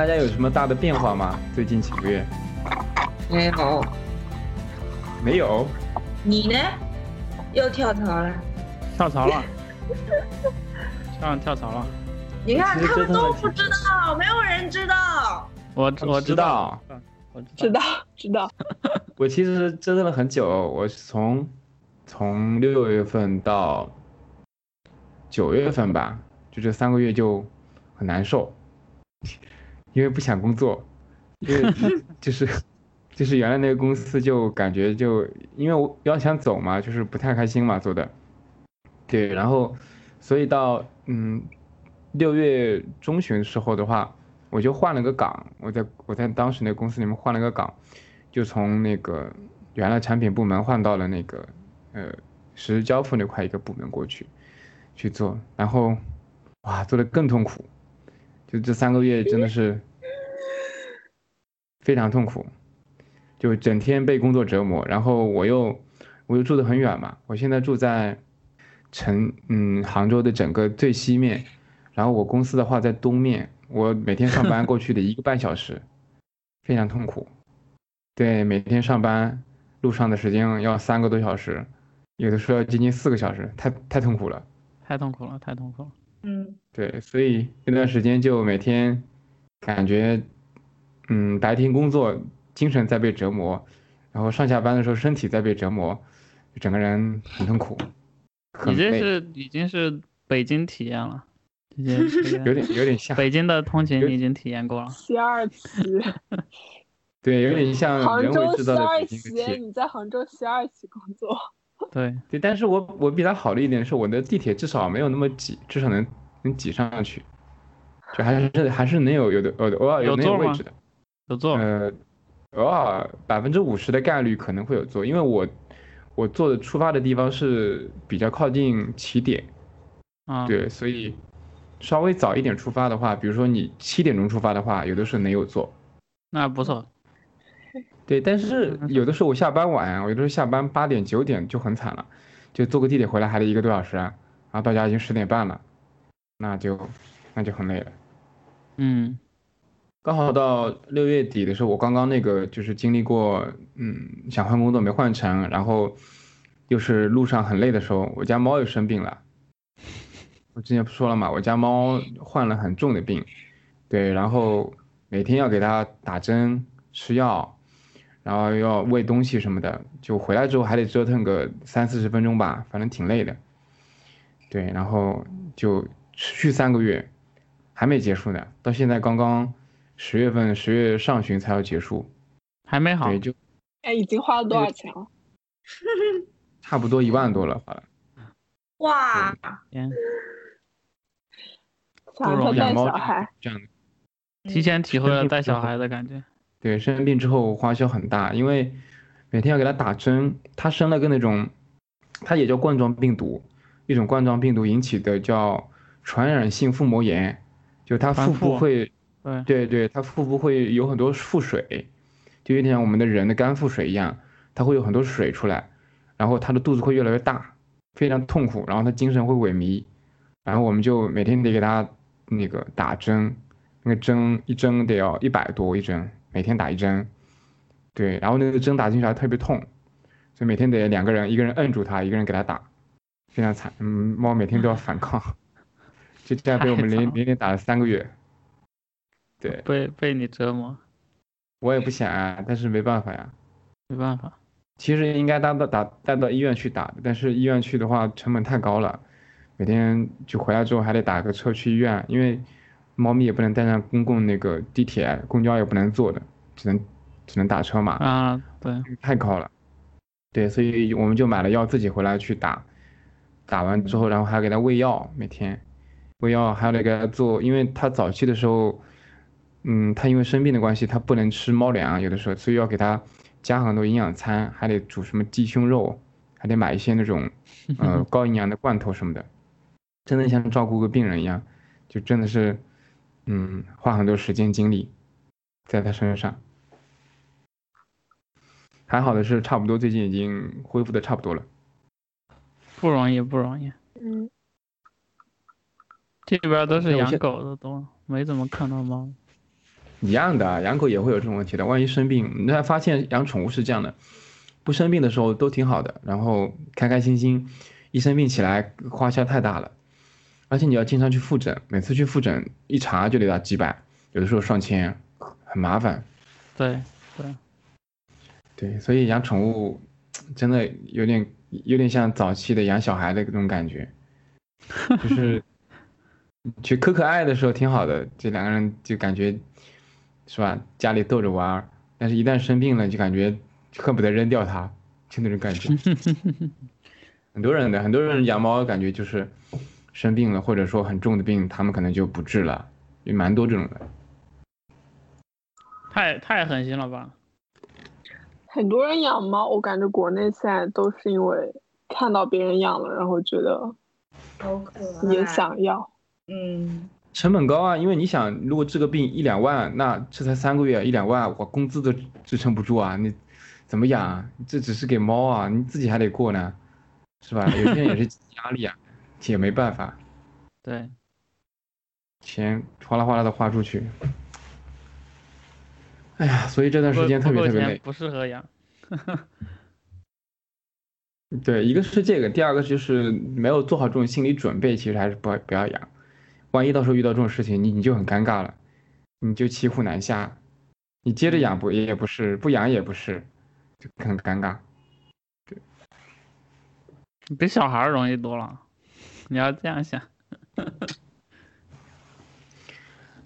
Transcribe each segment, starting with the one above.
大家有什么大的变化吗？最近几个月没有，没有？你呢？又跳槽了？跳槽了？上跳槽了？你看他们都不知道，没有人知道。我我知道，我知道知道，我其实折腾了很久，我是从从六月份到九月份吧，就这三个月就很难受，因为不想工作，因为 就是就是原来那个公司就感觉就因为我要想走嘛，就是不太开心嘛做的，对，然后所以到嗯六月中旬时候的话，我就换了个岗，我在我在当时那个公司里面换了个岗，就从那个原来产品部门换到了那个呃实时交付那块一个部门过去去做，然后哇做的更痛苦，就这三个月真的是非常痛苦，就整天被工作折磨，然后我又我又住得很远嘛，我现在住在城嗯杭州的整个最西面，然后我公司的话在东面，我每天上班过去得一个半小时，非常痛苦。对，每天上班路上的时间要三个多小时，有的时候要接近四个小时，太太痛苦了。太痛苦了，太痛苦了。嗯，对，所以那段时间就每天感觉，嗯，白天工作精神在被折磨，然后上下班的时候身体在被折磨，就整个人很痛苦。很你这是已经是北京体验了，已经 有点有点像，北京的通勤你已经体验过了。西二旗，对，有点像杭州人为制造西二的北京的旗，铁。你在杭州西二旗工作，对，对，但是我我比他好的一点是，我的地铁至少没有那么挤，至少能能挤上去，就还是还是能有有的呃偶尔有座吗能有位置的。有做。呃，偶尔百分之五十的概率可能会有做，因为我我做的出发的地方是比较靠近起点，啊，对，所以稍微早一点出发的话，比如说你七点钟出发的话，有的时候能有做。那不错。对，但是有的时候我下班晚，我有的时候下班八点九点就很惨了，就坐个地铁回来还得一个多小时啊，然后到家已经十点半了，那就那就很累了。嗯，刚好到六月底的时候，我刚刚那个就是经历过，嗯，想换工作没换成，然后又是路上很累的时候，我家猫又生病了。我之前不说了嘛，我家猫患了很重的病，对，然后每天要给它打针、吃药，然后要喂东西什么的，就回来之后还得折腾个三四十分钟吧，反正挺累的。对，然后就持续三个月，还没结束呢，到现在刚刚十月份十月上旬才要结束，还没好。对，就哎，已经花了多少钱了？差不多一万多了，花了。哇，天，想着容易带养猫小孩，这样的。提前体会了带小孩的感觉。对，生病之后花销很大，因为每天要给他打针，他生了个那种，它也叫冠状病毒，一种冠状病毒引起的叫传染性腹膜炎，就他腹部会，对，对对，它腹部会有很多腹水，就有点像我们的人的肝腹水一样，它会有很多水出来，然后它的肚子会越来越大，非常痛苦，然后它精神会萎靡，然后我们就每天得给它那个打针，那个针一针得要一百多一针，每天打一针，对，然后那个针打进去还特别痛，所以每天得两个人，一个人摁住它，一个人给它打，非常惨，嗯，猫每天都要反抗，就这样被我们连连打了三个月，对被被你折磨，我也不想啊，但是没办法呀。没办法。其实应该带到打带到医院去打的，但是医院去的话成本太高了，每天就回来之后还得打个车去医院，因为猫咪也不能带上公共那个地铁、公交也不能坐的，只能只能打车嘛，啊，对，太高了。对，所以我们就买了药自己回来去打，打完之后，然后还要给它喂药，每天喂药还要得给它做，因为它早期的时候，嗯，它因为生病的关系，它不能吃猫粮，有的时候，所以要给它加很多营养餐，还得煮什么鸡胸肉，还得买一些那种呃 高营养的罐头什么的，真的像照顾个病人一样，就真的是，嗯，花很多时间精力在它身上。还好的是，差不多最近已经恢复的差不多了。不容易，不容易。嗯，这边都是养狗的多，没怎么看到猫。一样的啊，养狗也会有这种问题的。万一生病，你才发现养宠物是这样的，不生病的时候都挺好的，然后开开心心，一生病起来花销太大了，而且你要经常去复诊，每次去复诊一查就得要几百，有的时候上千，很麻烦。对对，对，所以养宠物真的有点有点像早期的养小孩的那种感觉，就是 去可可爱的时候挺好的，这两个人就感觉是吧，家里逗着玩儿，但是一旦生病了，就感觉恨不得扔掉它，就那种感觉。很多人的很多人养猫感觉就是生病了，或者说很重的病，他们可能就不治了，也蛮多这种的。太太狠心了吧？很多人养猫，我感觉国内现在都是因为看到别人养了，然后觉得好可爱。也想要。嗯，成本高啊，因为你想，如果治个病一两万，那这才三个月，一两万，我工资都支撑不住啊！你怎么养啊？这只是给猫啊，你自己还得过呢，是吧？有些人也是压力啊，也没办法，对，钱哗啦哗啦的花出去。哎呀，所以这段时间特别特别累。钱不适合养。对，一个是这个，第二个就是没有做好这种心理准备，其实还是不不要养。万一到时候遇到这种事情，你你就很尴尬了，你就骑虎难下。你接着养不也不是，不养也不是，就很尴尬。比小孩容易多了，你要这样想。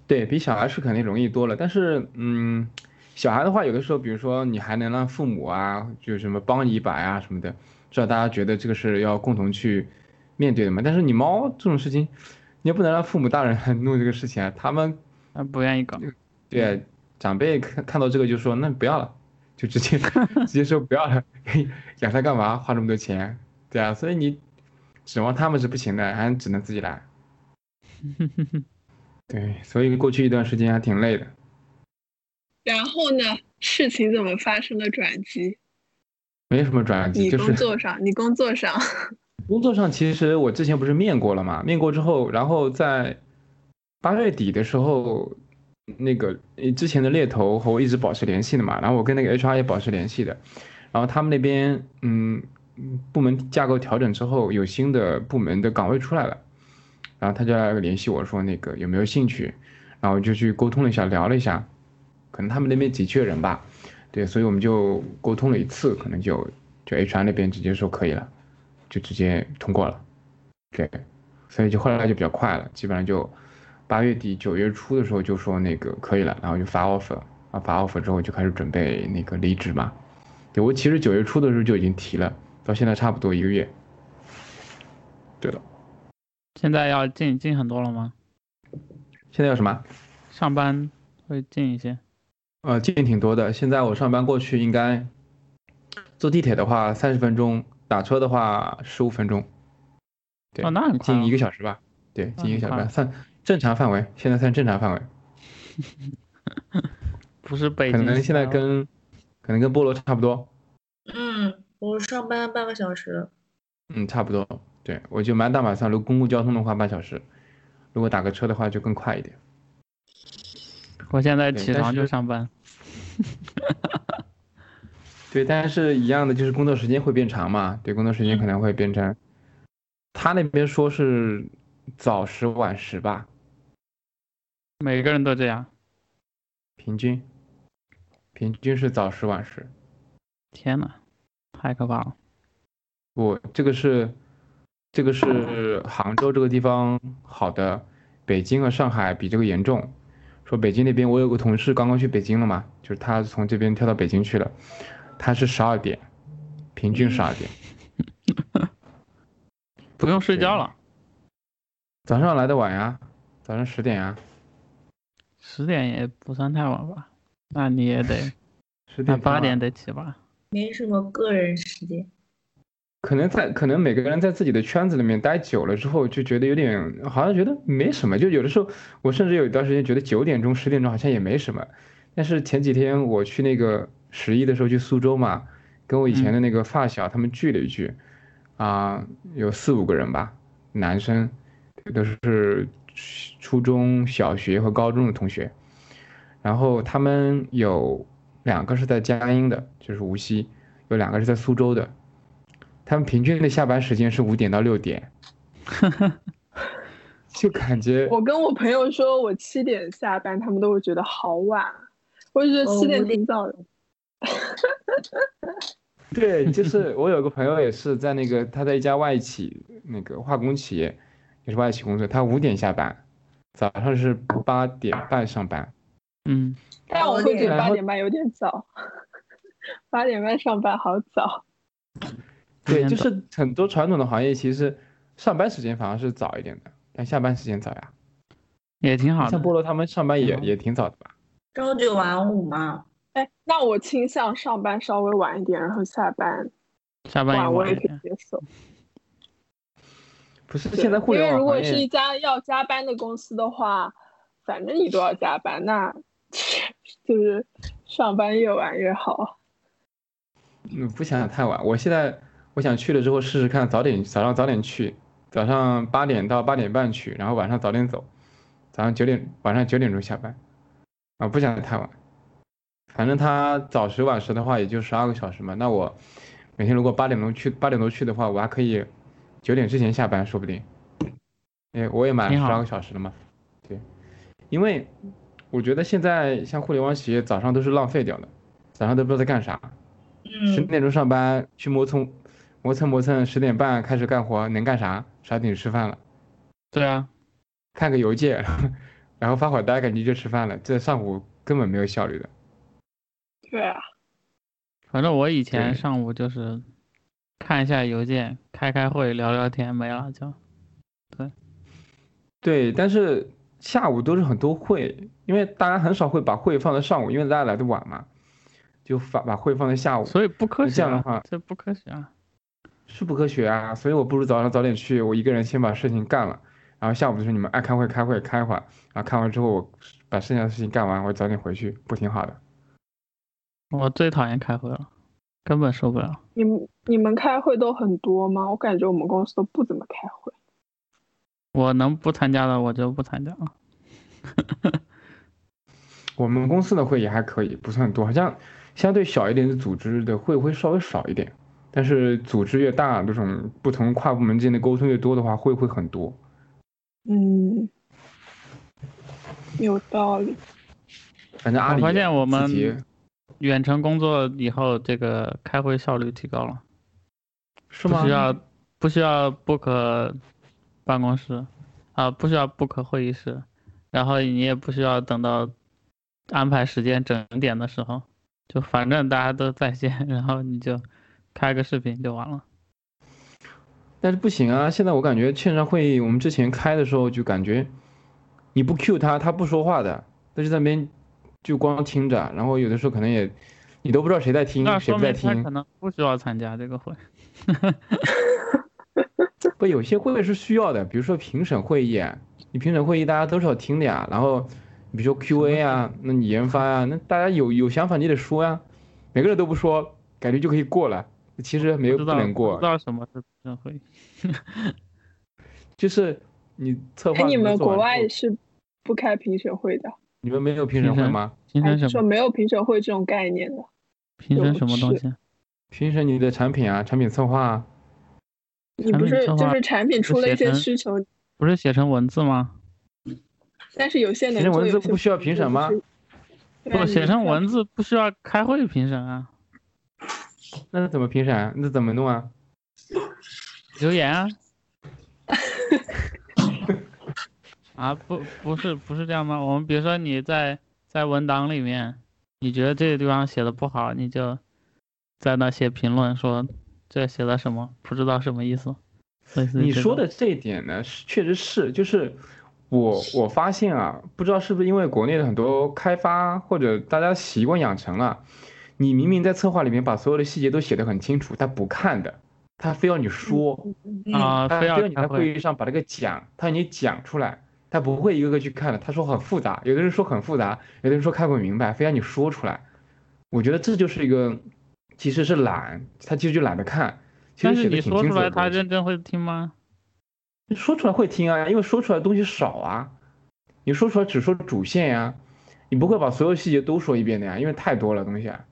对比小孩是肯定容易多了，但是嗯，小孩的话，有的时候，比如说你还能让父母啊，就什么帮你一把啊什么的，至少大家觉得这个是要共同去面对的嘛。但是你猫这种事情，你也不能让父母大人来弄这个事情啊，他们啊不愿意搞，对啊长辈看看到这个就说那不要了，就直接 直接说不要了，养它干嘛？花这么多钱，对啊，所以你指望他们是不行的，还只能自己来。对，所以过去一段时间还挺累的。然后呢，事情怎么发生了转机？没什么转机，你就是工作上，你工作上，工作上，其实我之前不是面过了嘛，面过之后，然后在八月底的时候，那个之前的猎头和我一直保持联系的嘛，然后我跟那个 HR 也保持联系的，然后他们那边嗯部门架构调整之后，有新的部门的岗位出来了，然后他就来联系我说那个有没有兴趣，然后就去沟通了一下，聊了一下，可能他们那边急缺人吧，对，所以我们就沟通了一次，可能就就 HR 那边直接说可以了。就直接通过了，对，所以就后来就比较快了，基本上就八月底九月初的时候就说那个可以了，然后就发 offer，啊发 offer 之后就开始准备那个离职嘛，对我其实九月初的时候就已经提了，到现在差不多一个月，对了，现在要近近很多了吗？现在要什么？上班会近一些。呃，近挺多的，现在我上班过去应该坐地铁的话三十分钟，打车的话十五分钟，对哦，那很快、近一哦。个小时吧，对，近一个小时吧，算正常范围，现在算正常范围。不是北可。能现在。跟可能跟菠萝差不多，嗯，我上班半个小时。嗯，差不多。对，我就满打满算，如果公共交通的话半小时，如果打个车的话就更快一点。我现在起床就上班。对，但是一样的就是工作时间会变长嘛，对，工作时间可能会变成，他那边说是早十晚十吧，每个人都这样。平均，平均是早十晚十。天呐，太可怕了。不，这个是，这个是杭州这个地方好的，北京和上海比这个严重。说北京那边，我有个同事刚刚去北京了嘛，就是他从这边跳到北京去了，他是十二点，平均十二点，不用睡觉了，早上来的晚呀，早上十点呀，十点也不算太晚吧？那你也得，十点那八点得起吧？没什么个人时间。可能在可能每个人在自己的圈子里面待久了之后，就觉得有点好像觉得没什么，就有的时候我甚至有一段时间觉得九点钟十点钟好像也没什么，但是前几天我去那个十一的时候去苏州嘛，跟我以前的那个发小他们聚了一聚，啊、有四五个人吧，男生，都是初中小学和高中的同学，然后他们有两个是在江阴的，就是无锡，有两个是在苏州的，他们平均的下班时间是五点到六点，就感觉我跟我朋友说我七点下班，他们都会觉得好晚，我就觉得哦七点挺早的。对，就是我有个朋友也是在那个他在一家外企那个化工企业，也是外企工作，他五点下班，早上是八点半上班。嗯，但我会觉得八点半有点早，八点半上班好早。对，就是很多传统的行业其实上班时间反而是早一点的，但下班时间早呀。也挺好的像。菠萝他们上班也也挺早的吧？朝九晚五嘛。哎，那我倾向上班稍微晚一点，然后下班下班也晚我也可以晚一点。接受。不是，现在互联因为如果是一家要加班的公司的话，反正你都要加班，那 就是上班越晚越好。嗯，不想太晚。我现在我想去了之后试试看，早点早上早点去，早上八点到八点半去，然后晚上早点走，早上九点晚上九点钟下班，啊，不想太晚。反正他早十晚十的话也就十二个小时嘛，那我每天如果八点钟去八点多去的话，我还可以九点之前下班，说不定。哎，我也满挺好十二个小时了嘛。对，因为我觉得现在像互联网企业早上都是浪费掉的，早上都不知道在干啥。十嗯，点钟上班去磨蹭，磨蹭磨蹭，十点半开始干活，能干啥？十二点吃饭了，对啊，看个邮件，然后发会儿呆，感觉就吃饭了。这上午根本没有效率的。对啊，反正我以前上午就是看一下邮件，开开会，聊聊天，没了就。对，对但是下午都是很多会，因为大家很少会把会放在上午，因为大家来的晚嘛，就把把会放在下午，所以不科学啊这样的话，这不科学啊。是不科学啊。所以我不如早上早点去，我一个人先把事情干了，然后下午的时候你们爱开会开会开会，然后看完之后我把剩下的事情干完，我早点回去，不挺好的？我最讨厌开会了，根本受不了。你们你们开会都很多吗？我感觉我们公司都不怎么开会。我能不参加的我就不参加了。我们公司的会也还可以，不算多，好像相对小一点的组织的会会稍微少一点，但是组织越大，这种不同跨部门之间的沟通越多的话，会会很多。嗯，有道理。反正阿里我发现我们远程工作以后，这个开会效率提高了，是吗不需？要不需要 book 办公室，啊，不需要 book 会议室，然后你也不需要等到安排时间整点的时候，就反正大家都在线，然后你就开个视频就完了。但是不行啊！现在我感觉线上会议，我们之前开的时候就感觉你不 Q 他，他不说话的，他就在那边就光听着，然后有的时候可能也你都不知道谁在听，谁不在听可。能不需要参加这个会。不，有些会是需要的，比如说评审会议啊，你评审会议大家都是要听的呀。然后，比如说 Q&A 啊，那你研发啊，那大家有有想法你得说呀，每个人都不说，感觉就可以过了。其实没有不能过知，道什么是评审会议。就是你策划哎，你们国外是不开评审会的，你们没有评审会吗？评审什么？说没有评审会这种概念的？评审什么东西？评审你的产品啊，产品策划啊。你不产品策划是就是产品是出了一些需求，不是写成文字吗？但是有些能写成做，文字不需要评审吗不，写成文字不需要开会评审啊，那怎么评审啊？那怎么弄啊？留言啊。啊，不，不是，不是这样吗？我们比如说你在在文档里面，你觉得这个地方写的不好，你就在那写评论说这写的什么，不知道什么意思。你说的这一点呢，是确实是，就是我我发现啊，不知道是不是因为国内的很多开发或者大家习惯养成了，你明明在策划里面把所有的细节都写得很清楚，他不看的，他非要你说，嗯啊，他非要你在会，议上把这个讲，他让你讲出来，他不会一个个去看的，他说很复杂，有的人说很复杂，有的人说看不明白，非要你说出来，我觉得这就是一个其实是懒，他其实就懒得看，其但是你实写的挺说出来，他认真会听吗？说出来会听啊，因为说出来的东西少啊。你说出来只说主线呀、你不会把所有细节都说一遍的呀，因为太多了东西啊。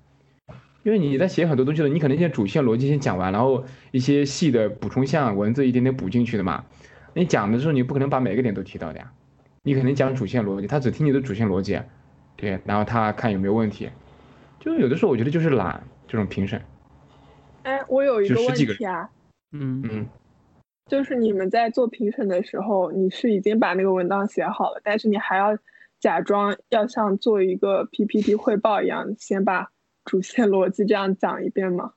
因为你在写很多东西的，你可能先主线逻辑先讲完，然后一些细的补充项文字一点点补进去的嘛。你讲的时候，你不可能把每个点都提到的呀。你肯定讲主线逻辑，他只听你的主线逻辑，对，然后他看有没有问题。就有的时候我觉得就是懒这种评审。哎，我有一个问题啊，嗯，嗯，就是你们在做评审的时候，你是已经把那个文档写好了，但是你还要假装要像做一个 PPT 汇报一样，先把主线逻辑这样讲一遍吗？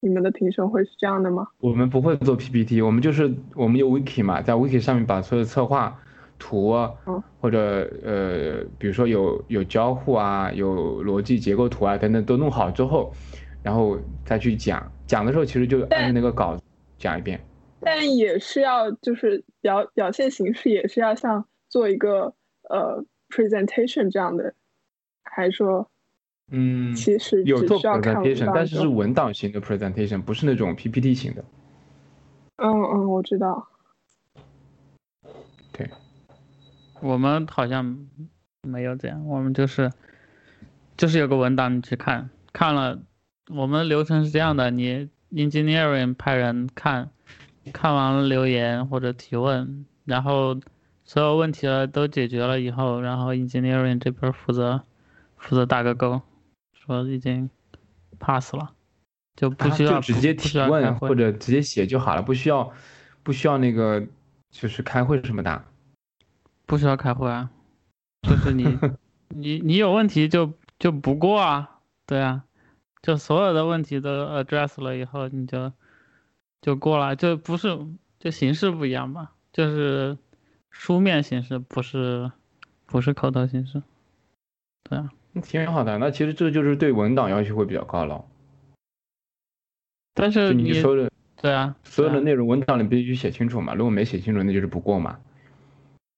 你们的评审会是这样的吗？我们不会做 PPT，我们就是我们有 Wiki 嘛，在 Wiki 上面把所有策划图或者呃，比如说有有交互啊，有逻辑结构图啊等等都弄好之后，然后再去讲。讲的时候其实就按照那个稿讲一遍。但也是要就是表表现形式也是要像做一个呃 presentation 这样的，还是说嗯，其实有做 presentation，但是是文档型的 presentation，不是那种 PPT 型的。嗯嗯，我知道。对，我们好像没有这样，我们就是就是有个文档你去看，看了，我们流程是这样的，你 engineering 派人看，看完了留言或者提问，然后所有问题了都解决了以后，然后 engineering 这边负责负责打个勾，说已经 pass 了，就不啊需要、就直接提问或者直接写就好了，不需要不需要那个就是开会什么的。不需要开会啊，就是你 你你有问题就就不过啊，对啊，就所有的问题都 address 了以后，你就就过了，就不是就形式不一样吧，就是书面形式，不是不是口头形式，对啊，那挺好的，那其实这就是对文档要求会比较高了。但是你说的对啊，所有的内容文档里必须写清楚嘛，如果没写清楚，那就是不过嘛。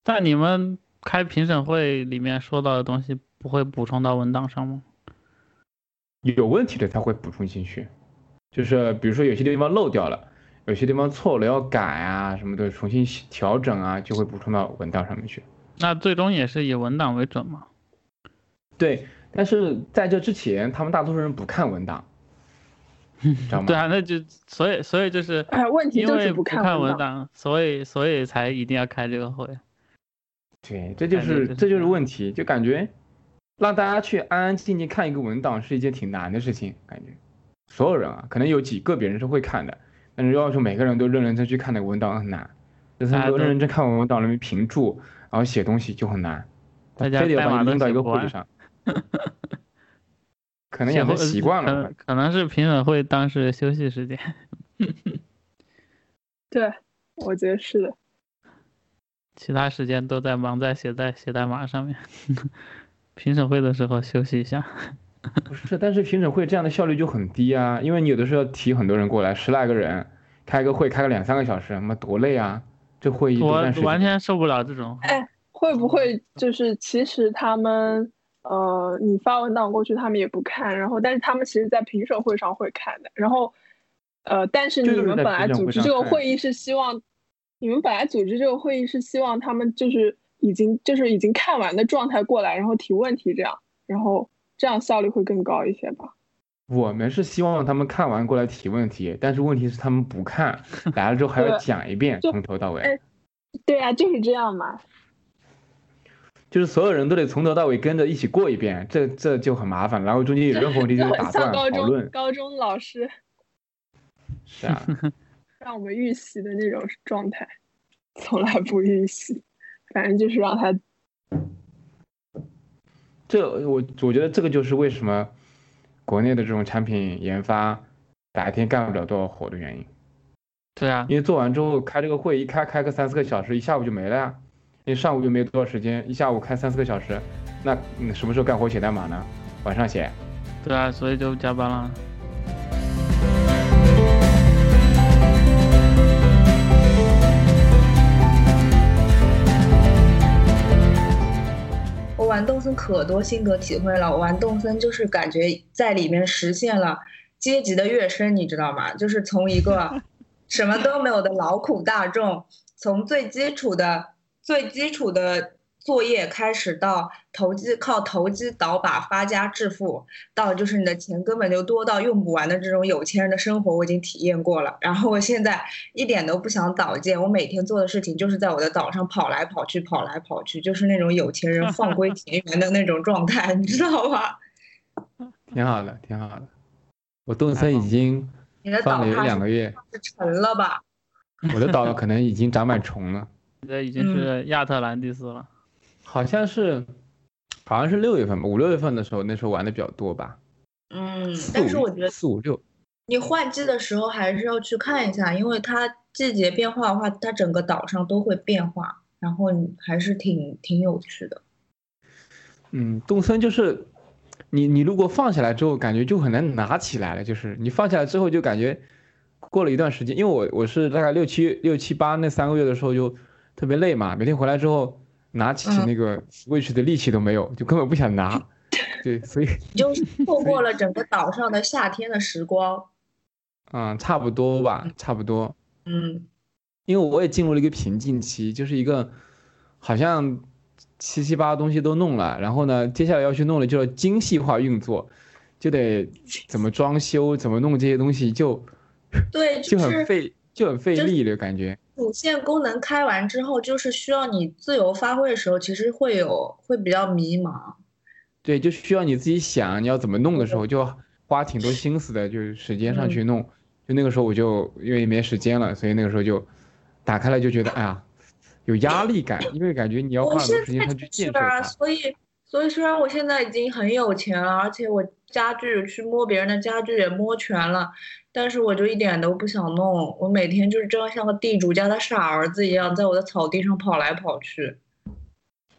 但你们开评审会里面说到的东西不会补充到文档上吗？有问题的才会补充进去，就是比如说有些地方漏掉了，有些地方错了要改啊什么的，重新调整啊，就会补充到文档上面去。那最终也是以文档为准嘛？对，但是在这之前，他们大多数人不看文档，知道吗？对啊，那就所以所以就是哎，问题就是不看看文档。所以所以才一定要开这个会。对，这就是是这就是问题，就感觉让大家去安安静静看一个文档是一件挺难的事情，感觉所有人啊，可能有几个别人是会看的，但是要求每个人都认认真去看那个文档很难，就是都都认认真看文档里面评注，然后写东西就很难，大家非得把它弄到一个会上，可能也会习惯了可能。可能是评审会当时休息时间。对，我觉得是的。其他时间都在忙在写在写代码上面，评审会的时候休息一下。不是，但是评审会这样的效率就很低啊，因为你有的时候要提很多人过来，十来个人，开个会开个两三个小时，妈多累啊！这会议我。完全受不了这种。哎，会不会就是其实他们呃，你发文档过去，他们也不看，然后但是他们其实在评审会上会看的，然后呃，但是你们本来组织这个会议是希望，你们本来组织这个会议是希望他们就是已经就是已经看完的状态过来，然后提问题这样，然后这样效率会更高一些吧？我们是希望他们看完过来提问题，但是问题是他们不看，来了之后还要讲一遍，从头到尾，哎对啊，就是这样嘛。就是所有人都得从头到尾跟着一起过一遍，这这就很麻烦。然后中间有任何问题就打断像高中讨论，高中老师是啊，让我们预习的那种状态，从来不预习，反正就是让他这我我觉得这个就是为什么国内的这种产品研发白天干不了多少活的原因。对啊，因为做完之后开这个会，一开开个三四个小时，一下午就没了呀。因为上午又没多少时间，一下午开三四个小时，那你什么时候干活写代码呢？晚上写。对啊，所以就加班了。我玩动森可多心得体会了，我玩动森就是感觉在里面实现了阶级的跃升，你知道吗？就是从一个 什么都没有的劳苦大众，从最基础的最基础的作业开始到投机靠投机倒把发家致富，到就是你的钱根本就多到用不完的这种有钱人的生活，我已经体验过了。然后我现在一点都不想倒建，我每天做的事情就是在我的岛上跑来跑去，跑来跑去，就是那种有钱人放归田园的那种状态，你知道吧？挺好的，挺好的。我动森已经你的放了有两个月，沉了吧？我的岛可能已经长满虫了，这已经是亚特兰蒂斯了。好像是，好像是六月份吧，五六月份的时候，那时候玩的比较多吧。嗯，但是我觉得四五六，你换季的时候还是要去看一下，因为它季节变化的话，它整个岛上都会变化，然后你还是挺挺有趣的。嗯，动森就是你你如果放下来之后，感觉就很难拿起来了，就是你放下来之后就感觉过了一段时间，因为我我是大概六七六七八那三个月的时候就特别累嘛，每天回来之后拿起嗯那个 Switch 的力气都没有，就根本不想拿。对，所以你就是 错过了整个岛上的夏天的时光。嗯，差不多吧，差不多。嗯，因为我也进入了一个瓶颈期，就是一个好像七七八八东西都弄了，然后呢，接下来要去弄的就要精细化运作，就得怎么装修，怎么弄这些东西就，对，就就很费，就很费力的感觉。主线功能开完之后，就是需要你自由发挥的时候，其实会有会比较迷茫。对，就需要你自己想你要怎么弄的时候，就花挺多心思的，就是时间上去弄。就那个时候我就因为没时间了，所以那个时候就打开了就觉得哎呀，有压力感，因为感觉你要花很多时间上去建设它。所以所以虽然我现在已经很有钱了，而且我家具去摸别人的家具也摸全了，但是我就一点都不想弄。我每天就是这样像个地主家的傻儿子一样，在我的草地上跑来跑去。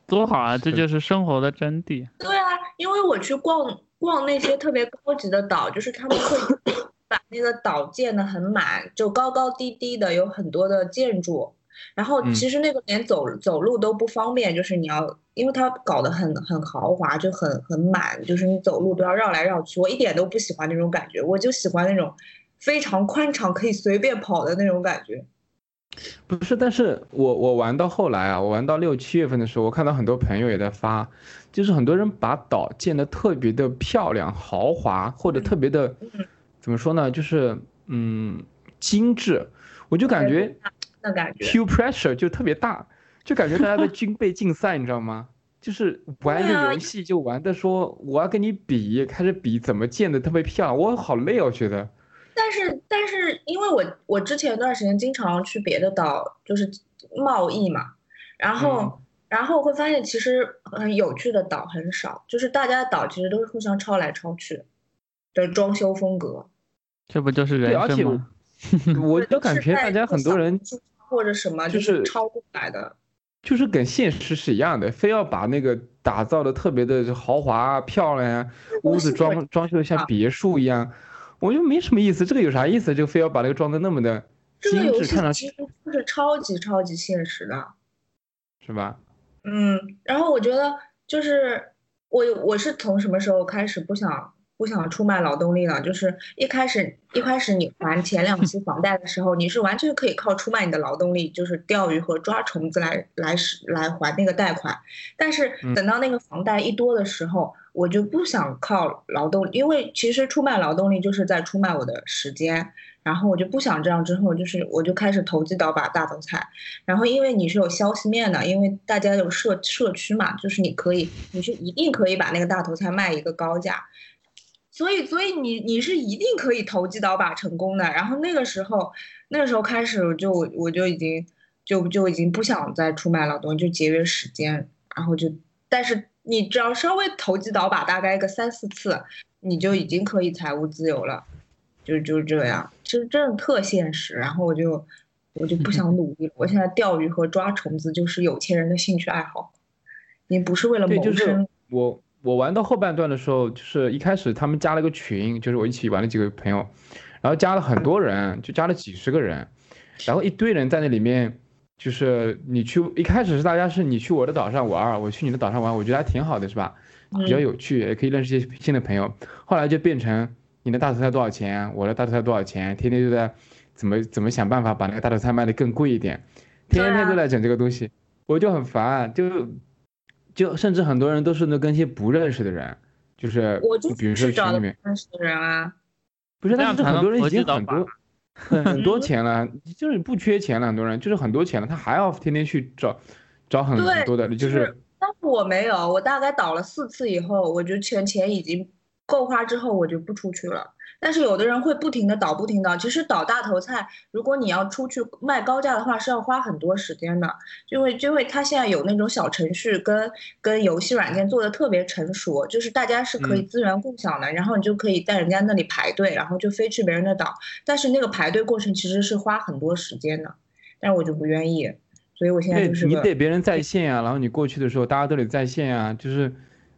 多好啊！这就是生活的真谛。对啊，因为我去逛逛那些特别高级的岛，就是他们会 把那个岛建得很满，就高高低低的，有很多的建筑。然后嗯其实那个连走走路都不方便，就是你要，因为它搞得很很豪华，就很很满，就是你走路都要绕来绕去。我一点都不喜欢那种感觉，我就喜欢那种非常宽敞，可以随便跑的那种感觉。不是，但是我我玩到后来啊，我玩到六七月份的时候，我看到很多朋友也在发，就是很多人把岛建得特别的漂亮、豪华，或者特别的嗯，怎么说呢，就是嗯精致，我就感觉那感觉。peer pressure 就特别大，就感觉大家在 军备竞赛，你知道吗？就是玩一个游戏就玩的说我要跟你比，开始比怎么建的特别漂亮，我好累哦，我觉得。但是但是，因为我我之前一段时间经常去别的岛，就是贸易嘛，然后、嗯然后会发现其实很有趣的岛很少，就是大家的岛其实都是互相抄来抄去的装修风格，这不就是，人而且生吗？我 就感觉大家很多人或者什么就就是抄过来的。就是跟现实是一样的，非要把那个打造的特别的豪华啊、漂亮啊，屋子装装修的像啊别墅一样，我就没什么意思。这个有啥意思？就非要把那个装的那么的精致，看上去其实就是超级超级现实的。是吧？嗯，然后我觉得就是我我是从什么时候开始不想不想出卖劳动力了？就是一开始一开始你还前两期房贷的时候，你是完全可以靠出卖你的劳动力，就是钓鱼和抓虫子来来使来还那个贷款。但是嗯等到那个房贷一多的时候，我就不想靠劳动，因为其实出卖劳动力就是在出卖我的时间。然后我就不想这样，之后就是我就开始投机倒把大头菜。然后因为你是有消息面的，因为大家有社社区嘛，就是你可以，你是一定可以把那个大头菜卖一个高价，所以所以你你是一定可以投机倒把成功的。然后那个时候那个时候开始我就我就已经就就已经不想再出卖劳动，就节约时间，然后就但是你只要稍微投机倒把大概个三四次，你就已经可以财务自由了，就就是这样，其实真的特现实。然后我就我就不想努力了，我现在钓鱼和抓虫子就是有钱人的兴趣爱好，你不是为了对，就是谋生。我我玩到后半段的时候，就是一开始他们加了个群，就是我一起玩的几个朋友，然后加了很多人，就加了几十个人，然后一堆人在那里面，就是你去一开始是大家是你去我的岛上玩，我去你的岛上玩，我觉得还挺好的，是吧？比较嗯有趣，也可以认识一些新的朋友。后来就变成你的大头菜多少钱，我的大头菜多少钱，天天就在怎么怎么想办法把那个大头菜卖得更贵一点，天天都在整这个东西，我就很烦，就就甚至很多人都是那跟一些不认识的人，就是我就比如说群里面，认识的人啊。不是，但是很多人已经很多很很多钱了，就是不缺钱了，很多人就是很多钱了，他还要天天去找找很对多的，就就是但是我没有，我大概倒了四次以后，我就钱钱已经够花之后，我就不出去了。但是有的人会不停的倒，不停的倒。其实倒大头菜，如果你要出去卖高价的话，是要花很多时间的，因为因为它现在有那种小程序跟跟游戏软件做的特别成熟，就是大家是可以嗯资源共享的，然后你就可以在人家那里排队，然后就飞去别人的岛。但是那个排队过程其实是花很多时间的，但是我就不愿意，所以我现在就是你得别人在线啊，然后你过去的时候大家都得在线啊，就是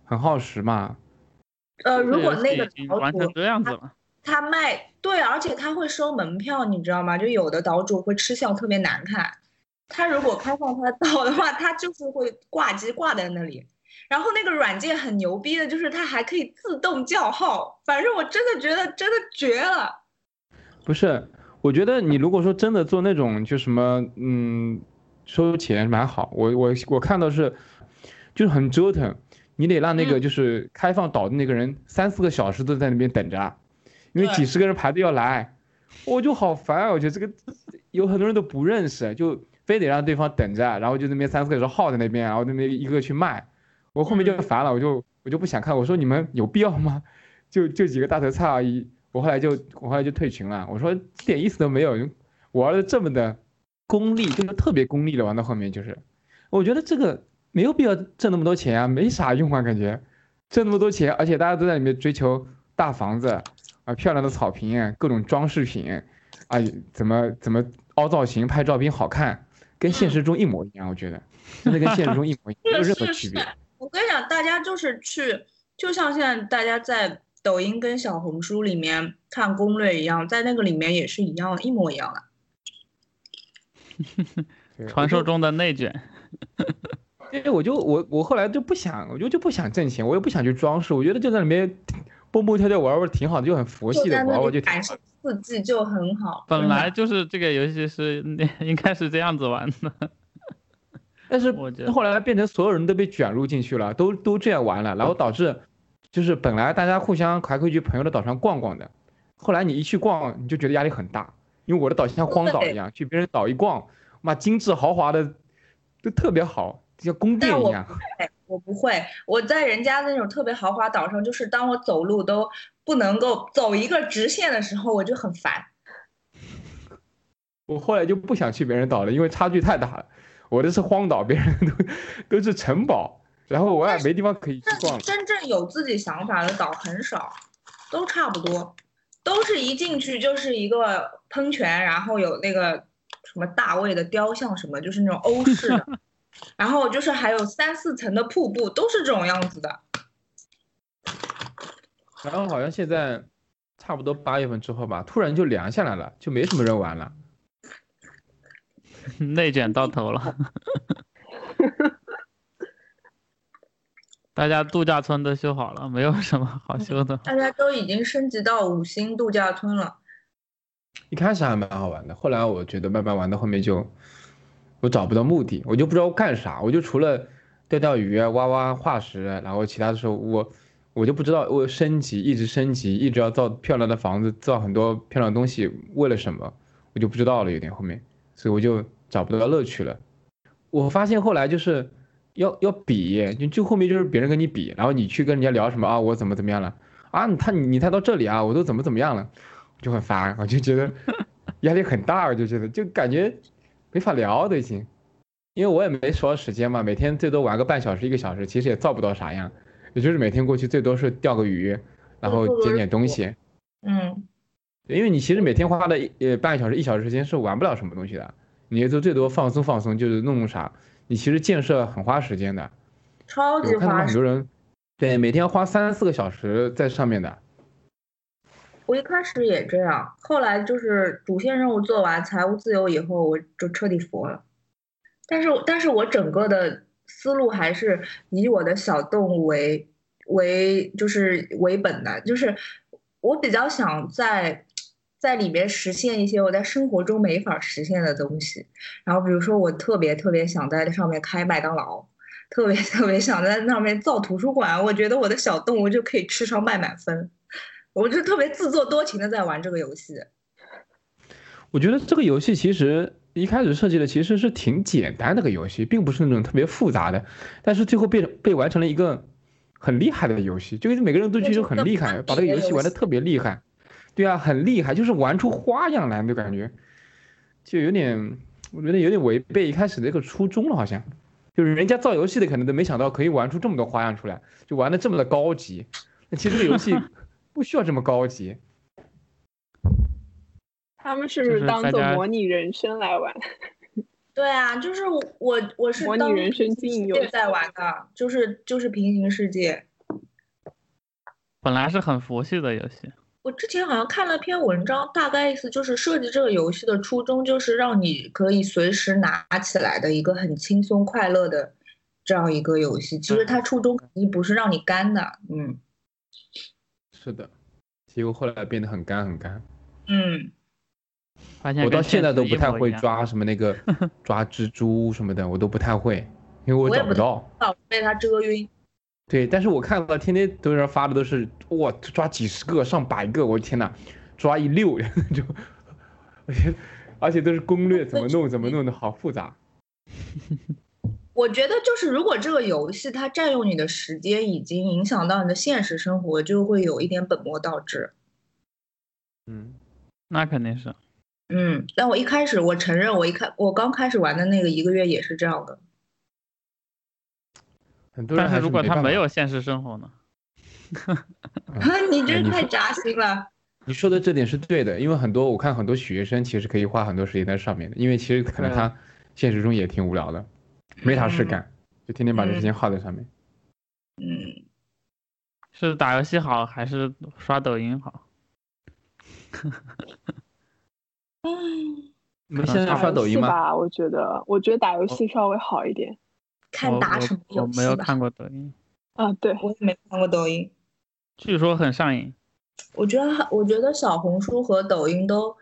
很耗时嘛。呃，如果那个游戏已经岛主玩成这样子了，他卖对，而且他会收门票，你知道吗？就有的岛主会吃相特别难看。他如果开放他的岛的话，他就是会挂机挂在那里。然后那个软件很牛逼的，就是它还可以自动叫号，反正我真的觉得真的绝了。不是，我觉得你如果说真的做那种就什么，嗯，收钱蛮好。我我我看到是，就是很折腾，你得让那个嗯就是开放岛的那个人三四个小时都在那边等着，因为几十个人排队要来，我就好烦啊！我觉得这个有很多人都不认识，就非得让对方等着，然后就那边三四个人耗在那边，然后那边一个个去卖，我后面就嗯烦了，我就我就不想看。我说你们有必要吗？就就几个大头菜而已。我后来就我后来就退群了。我说一点意思都没有，我玩的这么的功利，就是特别功利的，玩到后面就是，我觉得这个没有必要挣那么多钱啊，没啥用啊，感觉挣那么多钱，而且大家都在里面追求大房子啊、漂亮的草坪、各种装饰品啊，怎么怎么凹造型、拍照片好看，跟现实中一模一样，我觉得真的跟现实中一模一样，没有任何区别。我跟你讲，大家就是去，就像现在大家在抖音跟小红书里面看攻略一样，在那个里面也是一样，一模一样的。传说中的内卷。因为我就我我后来就不想，我就就不想挣钱，我也不想去装饰，我觉得就在里面蹦蹦跳跳玩玩挺好的，就很佛系的玩玩就挺好里感受刺激就很好。本来就是这个游戏是 应该是这样子玩的，但是后来变成所有人都被卷入进去了，都都这样玩了，然后导致就是本来大家互相还可以去朋友的岛上逛逛的，后来你一去逛，你就觉得压力很大，因为我的岛像荒岛一样，去别人岛一逛，妈精致豪华的都特别好，就像宫殿一样。哎我不会，我在人家那种特别豪华岛上，就是当我走路都不能够走一个直线的时候，我就很烦。我后来就不想去别人岛了，因为差距太大了。我的是荒岛，别人都都是城堡，然后我也没地方可以去逛。真正有自己想法的岛很少，都差不多，都是一进去就是一个喷泉，然后有那个什么大卫的雕像什么，就是那种欧式的，然后就是还有三四层的瀑布，都是这种样子的。然后好像现在差不多八月份之后吧，突然就凉下来了，就没什么人玩了。内卷到头了。大家度假村都修好了，没有什么好修的。大家都已经升级到五星度假村了。一开始还蛮好玩的，后来我觉得慢慢玩到后面就，我找不到目的，我就不知道干啥，我就除了钓钓鱼、挖挖化石，然后其他的时候我我就不知道我升级，一直升级，一直要造漂亮的房子，造很多漂亮的东西，为了什么，我就不知道了，有点后面，所以我就找不到乐趣了。我发现后来就是要要比，就就后面就是别人跟你比，然后你去跟人家聊什么啊，我怎么怎么样了啊，他你你才到这里啊，我都怎么怎么样了。就很烦，我就觉得压力很大，我就觉得就感觉没法聊都已经，因为我也没多少时间嘛，每天最多玩个半小时一个小时，其实也造不到啥样，也就是每天过去最多是钓个鱼，然后捡点东西，嗯，因为你其实每天花的呃半个小时一小时时间是玩不了什么东西的，你也就最多放松放松，就是弄弄啥，你其实建设很花时间的，超级我看他们。很多人对每天花三四个小时在上面的。我一开始也这样，后来就是主线任务做完，财务自由以后，我就彻底服了。但是，但是我整个的思路还是以我的小动物为为就是为本的，就是我比较想在在里面实现一些我在生活中没法实现的东西。然后，比如说我特别特别想在上面开麦当劳，特别特别想在那边造图书馆。我觉得我的小动物就可以吃上麦满分，我就特别自作多情的在玩这个游戏。我觉得这个游戏其实一开始设计的其实是挺简单的个游戏，并不是那种特别复杂的，但是最后被被玩成了一个很厉害的游戏，就是每个人都觉得很厉害，把这个游戏玩的特别厉害。对啊，很厉害，就是玩出花样来的感觉，就有点，我觉得有点违背一开始那个初衷了，好像，就是人家造游戏的可能都没想到可以玩出这么多花样出来，就玩的这么的高级。那其实这个游戏不需要这么高级。他们是不是当做模拟人生来玩？对啊，就是我我是模拟人生经营游在玩的，就是就是平行世界。本来是很佛系的游戏。我之前好像看了篇文章，大概意思就是设计这个游戏的初衷就是让你可以随时拿起来的一个很轻松快乐的这样一个游戏。其实它初衷肯定不是让你干的，嗯。是的，结果后来变得很干很干。嗯。我到现在都不太会抓什么那个 抓蜘蛛什么的，我都不太会，因为我找不到。被它蛰晕。对，但是我看到天天都有人发的都是哇，抓几十个、上百个，我的天呐，抓一溜就，而且而且都是攻略，怎么弄怎么弄的好复杂。我觉得就是如果这个游戏它占用你的时间，已经影响到你的现实生活，就会有一点本末倒置。嗯，那肯定是。嗯，但我一开始我承认，我一开我刚开始玩的那个一个月也是这样的。但是如果他没有现实生活呢？你这太扎心了。你说的这点是对的，因为很多我看很多学生其实可以花很多时间在上面的，因为其实可能他现实中也挺无聊的，没啥事干，就天天把这时间耗在上面。嗯，是打游戏好还是刷抖音好？嗯，你们现在刷抖音吗？我觉得，我觉得打游戏稍微好一点。看打什么游戏我没有看过抖音。啊，对，我也没看过抖音。据说很上瘾。我觉得，我觉得小红书和抖音都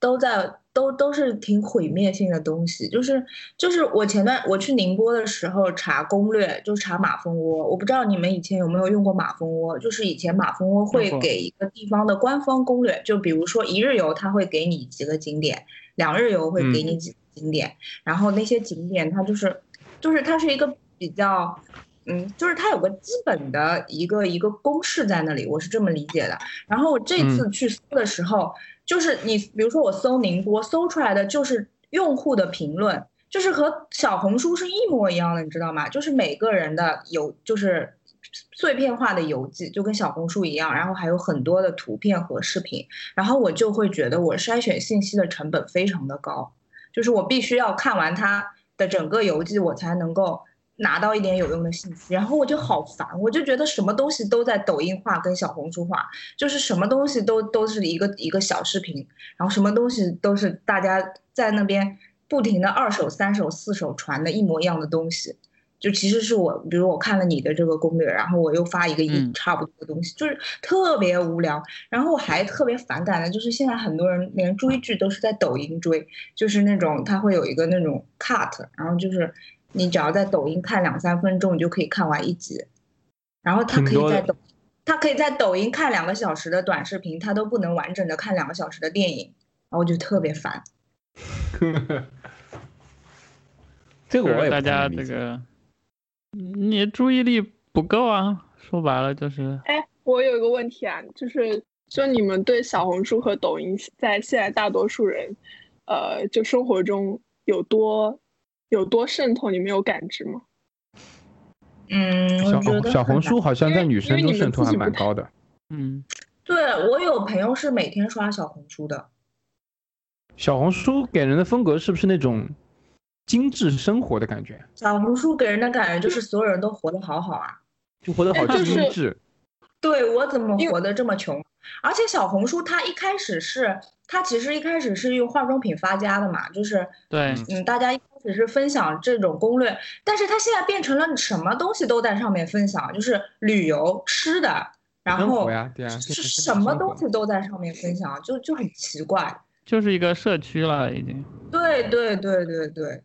都在都都是挺毁灭性的东西。就是就是我前段我去宁波的时候查攻略，就查马蜂窝。我不知道你们以前有没有用过马蜂窝？就是以前马蜂窝会给一个地方的官方攻略，就比如说一日游，它会给你几个景点；两日游会给你几个景点。然后那些景点它就是。就是它是一个比较，嗯，就是它有个基本的一个一个公式在那里，我是这么理解的。然后我这次去搜的时候，就是你比如说我搜宁波，搜出来的就是用户的评论，就是和小红书是一模一样的，你知道吗？就是每个人的游，就是碎片化的游记，就跟小红书一样，然后还有很多的图片和视频，然后我就会觉得我筛选信息的成本非常的高，就是我必须要看完它。的整个游记，我才能够拿到一点有用的信息，然后我就好烦，我就觉得什么东西都在抖音化跟小红书化，就是什么东西都都是一个一个小视频，然后什么东西都是大家在那边不停的二手、三手、四手传的一模一样的东西。就其实是我，比如我看了你的这个攻略，然后我又发一个一差不多的东西，就是特别无聊。然后我还特别反感的，就是现在很多人连追剧都是在抖音追，就是那种他会有一个那种 cut，然后就是你只要在抖音看两三分钟，你就可以看完一集。然后他可以在抖，他可以在抖音看两个小时的短视频，他都不能完整的看两个小时的电影，然后我就特别烦。这个我也大家这个。你注意力不够啊！说白了就是。哎，我有一个问题啊，就是就你们对小红书和抖音在现在大多数人，呃，就生活中有多有多渗透，你没有感知吗？嗯，我觉得小红书好像在女生中渗透还蛮高的。嗯，对我有朋友是每天刷小红书的。小红书给人的风格是不是那种？精致生活的感觉，小红书给人的感觉就是所有人都活得好好啊，就活得好精致。对我怎么活得这么穷？而且小红书它一开始是，它其实一开始是用化妆品发家的嘛，就是对，嗯，大家一开始是分享这种攻略，但是它现在变成了什么东西都在上面分享，就是旅游、吃的，然后是什么东西都在上面分享，就就很奇怪，就是一个社区了已经。对对对对对。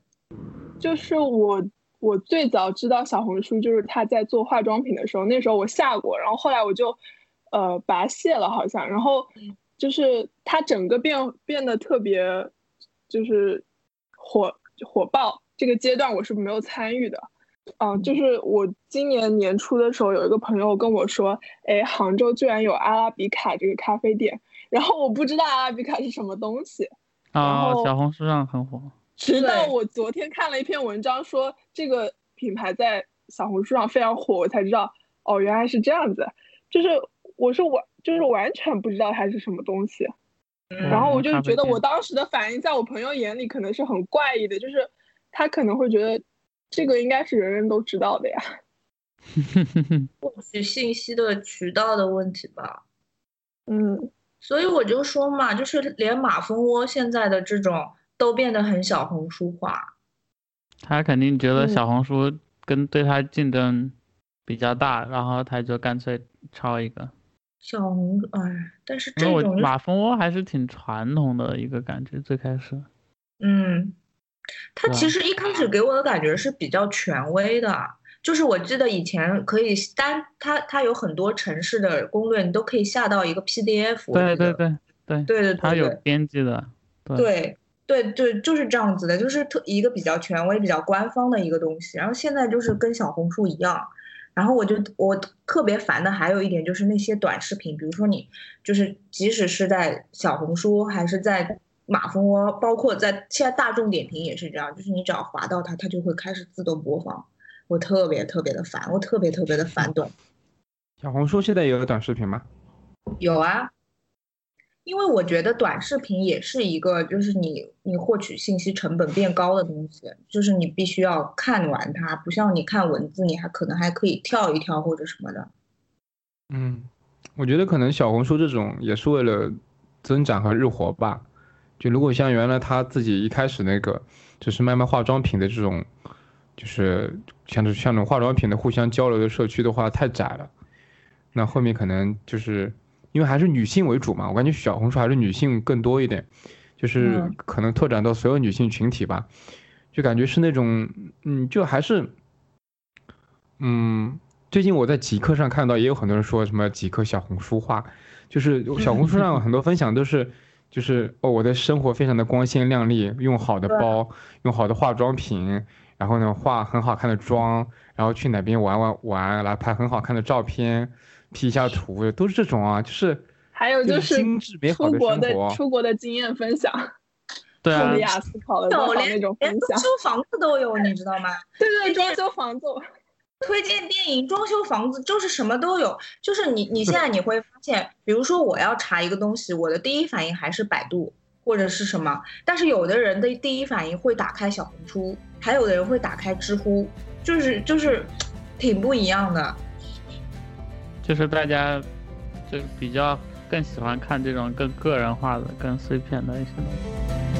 就是我，我最早知道小红书就是他在做化妆品的时候，那时候我下过，然后后来我就呃把它卸了，好像，然后就是它整个变变得特别就是火火爆，这个阶段我是没有参与的。嗯，就是我今年年初的时候，有一个朋友跟我说，哎，杭州居然有阿拉比卡这个咖啡店，然后我不知道阿拉比卡是什么东西。啊，小红书上很火。直到我昨天看了一篇文章，说这个品牌在小红书上非常火，我才知道，哦，原来是这样子。就是我是完，就是完全不知道它是什么东西。然后我就觉得我当时的反应，在我朋友眼里可能是很怪异的，就是他可能会觉得这个应该是人人都知道的呀。获取信息的渠道的问题吧。嗯，所以我就说嘛，就是连马蜂窝现在的这种。都变得很小红书化，他肯定觉得小红书跟对他竞争比较大，然后他就干脆抄一个小红。哎，但是这种马蜂窝还是挺传统的一个感觉，最开始。嗯，它其实一开始给我的感觉是比较权威的，就是我记得以前可以单，它它有很多城市的攻略，你都可以下到一个 PDF。对对对对对对，他有编辑的。对。对对，就是这样子的，就是特一个比较权威、比较官方的一个东西。然后现在就是跟小红书一样，然后我就我特别烦的还有一点就是那些短视频，比如说你就是即使是在小红书还是在马蜂窝，包括在现在大众点评也是这样，就是你只要滑到它，它就会开始自动播放。我特别特别的烦，我特别特别的烦短。小红书现在也有短视频吗？有啊。因为我觉得短视频也是一个，就是你你获取信息成本变高的东西，就是你必须要看完它，不像你看文字，你还可能还可以跳一跳或者什么的。嗯，我觉得可能小红书这种也是为了增长和日活吧。就如果像原来他自己一开始那个，就是卖卖化妆品的这种，就是像这像这种化妆品的互相交流的社区的话，太窄了。那后面可能就是。因为还是女性为主嘛，我感觉小红书还是女性更多一点，就是可能拓展到所有女性群体吧，就感觉是那种，嗯，就还是，嗯，最近我在极客上看到也有很多人说什么极客小红书化，就是小红书上很多分享都是，就是哦我的生活非常的光鲜亮丽，用好的包，用好的化妆品，然后呢化很好看的妆，然后去哪边玩玩玩，来拍很好看的照片。P 一下图，都是这种啊，就是还有就是精致美好的生活，出国的经验分享，对啊，雅思考了多少那种分享，装修房子都有，你知道吗？对 对，装修房子，推荐电影，装修房子，就是什么都有。就是你你现在你会发现，比如说我要查一个东西，我的第一反应还是百度或者是什么，但是有的人的第一反应会打开小红书，还有的人会打开知乎，就是就是挺不一样的。就是大家就比较更喜欢看这种更个人化的、更碎片的一些东西。